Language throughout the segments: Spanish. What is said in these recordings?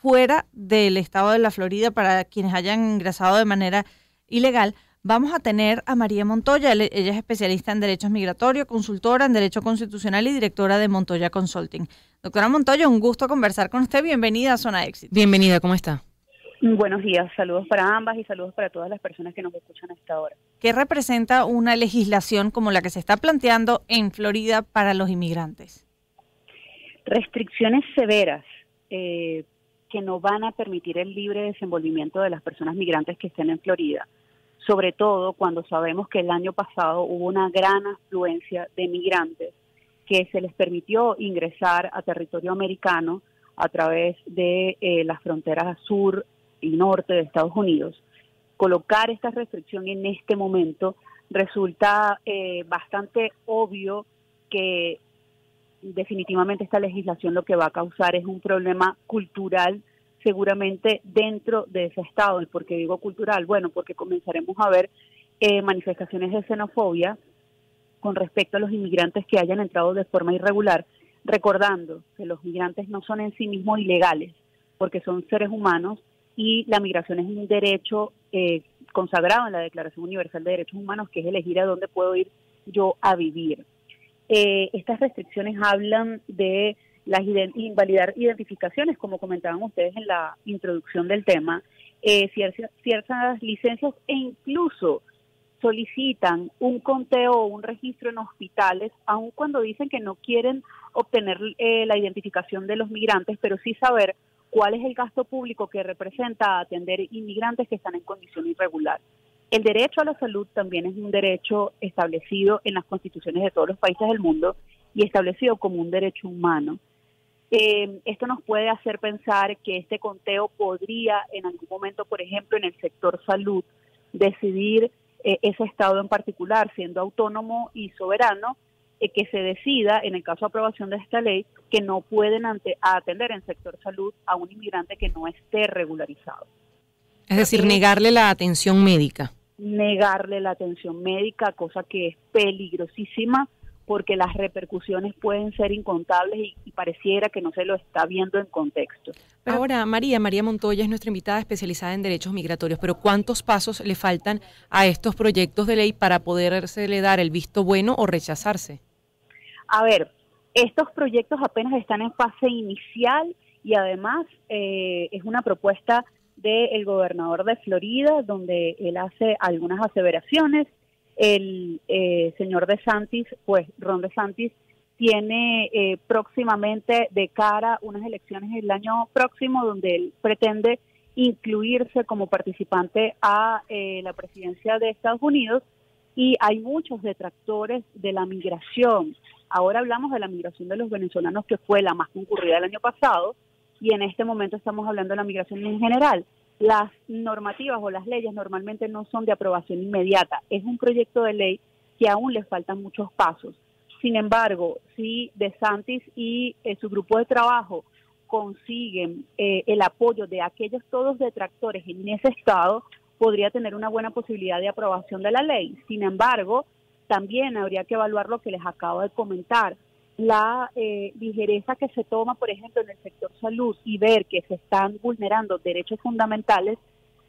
fuera del estado de la Florida para quienes hayan ingresado de manera ilegal. Vamos a tener a María Montoya, ella es especialista en derechos migratorios, consultora en derecho constitucional y directora de Montoya Consulting. Doctora Montoya, un gusto conversar con usted. Bienvenida a Zona Éxito. Bienvenida, ¿cómo está? Buenos días, saludos para ambas y saludos para todas las personas que nos escuchan a esta hora. ¿Qué representa una legislación como la que se está planteando en Florida para los inmigrantes? Restricciones severas eh, que no van a permitir el libre desenvolvimiento de las personas migrantes que estén en Florida, sobre todo cuando sabemos que el año pasado hubo una gran afluencia de migrantes que se les permitió ingresar a territorio americano a través de eh, las fronteras sur y norte de Estados Unidos, colocar esta restricción en este momento resulta eh, bastante obvio que definitivamente esta legislación lo que va a causar es un problema cultural seguramente dentro de ese estado. ¿Y por qué digo cultural? Bueno, porque comenzaremos a ver eh, manifestaciones de xenofobia con respecto a los inmigrantes que hayan entrado de forma irregular, recordando que los migrantes no son en sí mismos ilegales, porque son seres humanos y la migración es un derecho eh, consagrado en la Declaración Universal de Derechos Humanos, que es elegir a dónde puedo ir yo a vivir. Eh, estas restricciones hablan de las invalidar identificaciones, como comentaban ustedes en la introducción del tema, eh, ciertas, ciertas licencias e incluso solicitan un conteo o un registro en hospitales, aun cuando dicen que no quieren obtener la identificación de los migrantes, pero sí saber cuál es el gasto público que representa atender inmigrantes que están en condición irregular. El derecho a la salud también es un derecho establecido en las constituciones de todos los países del mundo y establecido como un derecho humano. Eh, esto nos puede hacer pensar que este conteo podría en algún momento, por ejemplo, en el sector salud, decidir eh, ese Estado en particular, siendo autónomo y soberano, eh, que se decida, en el caso de aprobación de esta ley, que no pueden atender en sector salud a un inmigrante que no esté regularizado. Es decir, negarle la atención médica. Negarle la atención médica, cosa que es peligrosísima porque las repercusiones pueden ser incontables y, pareciera que no se lo está viendo en contexto. Ahora, María, María Montoya es nuestra invitada especializada en derechos migratorios, pero ¿cuántos pasos le faltan a estos proyectos de ley para poderse dar el visto bueno o rechazarse? A ver, estos proyectos apenas están en fase inicial y además eh, es una propuesta del gobernador de Florida, donde él hace algunas aseveraciones. El eh, señor De Santis, pues Ron De Santis, tiene eh, próximamente de cara unas elecciones el año próximo, donde él pretende incluirse como participante a la presidencia de Estados Unidos y hay muchos detractores de la migración. Ahora hablamos de la migración de los venezolanos, que fue la más concurrida el año pasado, y en este momento estamos hablando de la migración en general. Las normativas o las leyes normalmente no son de aprobación inmediata. Es un proyecto de ley que aún le faltan muchos pasos. Sin embargo, si De Santis y eh, su grupo de trabajo consiguen eh, el apoyo de aquellos todos detractores en ese estado, podría tener una buena posibilidad de aprobación de la ley. Sin embargo, también habría que evaluar lo que les acabo de comentar, la eh, ligereza que se toma, por ejemplo, en el sector salud y ver que se están vulnerando derechos fundamentales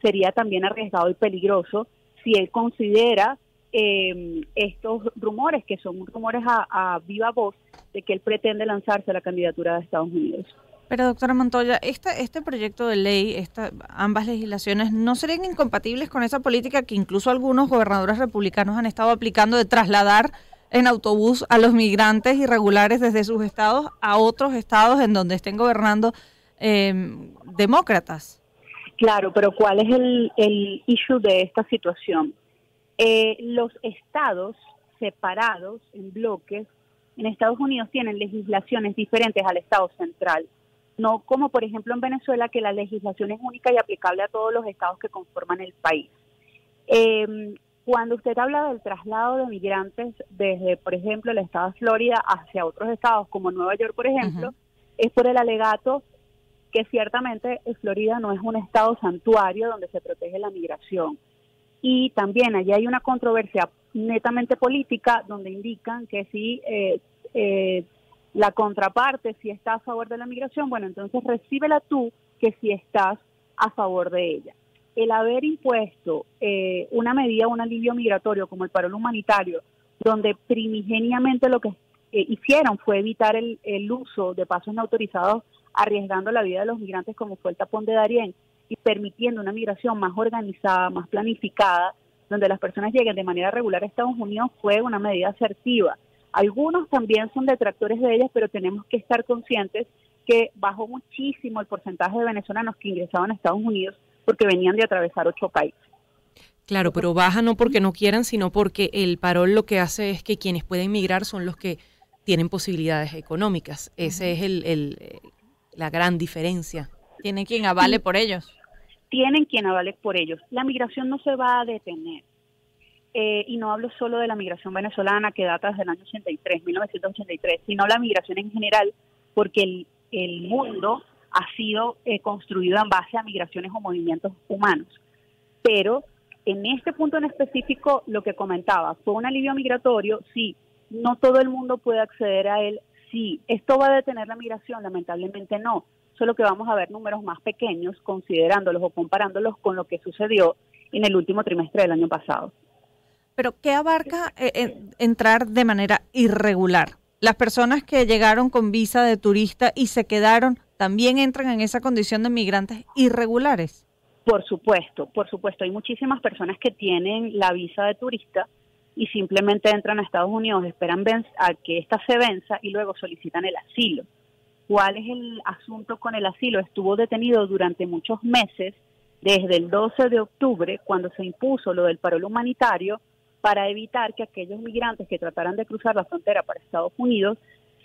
sería también arriesgado y peligroso si él considera eh, estos rumores, que son rumores a, a viva voz, de que él pretende lanzarse a la candidatura de Estados Unidos. Pero doctora Montoya, este, este proyecto de ley, esta, ambas legislaciones, ¿no serían incompatibles con esa política que incluso algunos gobernadores republicanos han estado aplicando de trasladar en autobús a los migrantes irregulares desde sus estados a otros estados en donde estén gobernando em, demócratas? Claro, pero ¿cuál es el, el issue de esta situación? Eh, los estados separados en bloques en Estados Unidos tienen legislaciones diferentes al estado central no como por ejemplo en Venezuela que la legislación es única y aplicable a todos los estados que conforman el país. Em, cuando usted habla del traslado de migrantes desde, por ejemplo, el estado de Florida hacia otros estados como Nueva York, por ejemplo, es por el alegato que ciertamente Florida no es un estado santuario donde se protege la migración. Y también allí hay una controversia netamente política donde indican que si eh, eh, la contraparte, si está a favor de la migración, bueno, entonces recíbela tú que si estás a favor de ella. El haber impuesto eh, una medida, un alivio migratorio como el paro humanitario, donde primigeniamente lo que eh, hicieron fue evitar el, el, uso de pasos no autorizados, arriesgando la vida de los migrantes como fue el tapón de Darién y permitiendo una migración más organizada, más planificada, donde las personas lleguen de manera regular a Estados Unidos, fue una medida asertiva. Algunos también son detractores de ellas, pero tenemos que estar conscientes que bajó muchísimo el porcentaje de venezolanos que ingresaban a Estados Unidos porque venían de atravesar ocho países. Claro, pero baja no porque no quieran, sino porque el parol lo que hace es que quienes pueden migrar son los que tienen posibilidades económicas. Ese es el, el, la gran diferencia. Tienen quien avale por ellos. Tienen quien avale por ellos. La migración no se va a detener. Eh, y no hablo solo de la migración venezolana que data desde el año 83, 1983, sino la migración en general, porque el, el mundo ha sido eh, construido en base a migraciones o movimientos humanos. Pero en este punto en específico, lo que comentaba, fue un alivio migratorio, sí, no todo el mundo puede acceder a él, sí. ¿Esto va a detener la migración? Lamentablemente no. Solo que vamos a ver números más pequeños considerándolos o comparándolos con lo que sucedió en el último trimestre del año pasado. Pero ¿qué abarca eh, entrar de manera irregular? Las personas que llegaron con visa de turista y se quedaron, ¿también entran en esa condición de migrantes irregulares? Por supuesto, por supuesto. Hay muchísimas personas que tienen la visa de turista y simplemente entran a Estados Unidos, esperan a que ésta se venza y luego solicitan el asilo. ¿Cuál es el asunto con el asilo? Estuvo detenido durante muchos meses, desde el 12 de octubre, cuando se impuso lo del paro humanitario, para evitar que aquellos migrantes que trataran de cruzar la frontera para Estados Unidos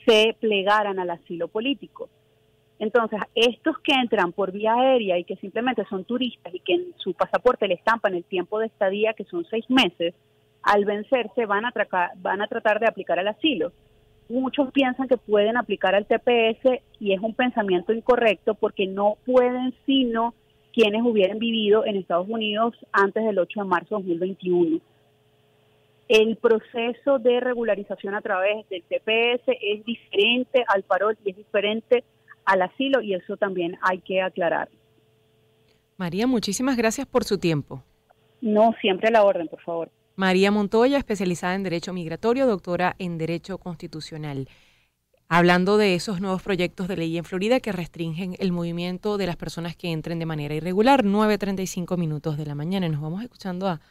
se plegaran al asilo político. Entonces, estos que entran por vía aérea y que simplemente son turistas y que en su pasaporte le estampan el tiempo de estadía, que son seis meses, al vencerse van a, van a tratar de aplicar al asilo. Muchos piensan que pueden aplicar al TPS y es un pensamiento incorrecto porque no pueden sino quienes hubieran vivido en Estados Unidos antes del 8 de marzo de 2021. El proceso de regularización a través del TPS es diferente al parol y es diferente al asilo y eso también hay que aclarar. María, muchísimas gracias por su tiempo. No, siempre a la orden, por favor. María Montoya, especializada en Derecho Migratorio, doctora en Derecho Constitucional. Hablando de esos nuevos proyectos de ley en Florida que restringen el movimiento de las personas que entren de manera irregular, 9.35 minutos de la mañana. Nos vamos escuchando a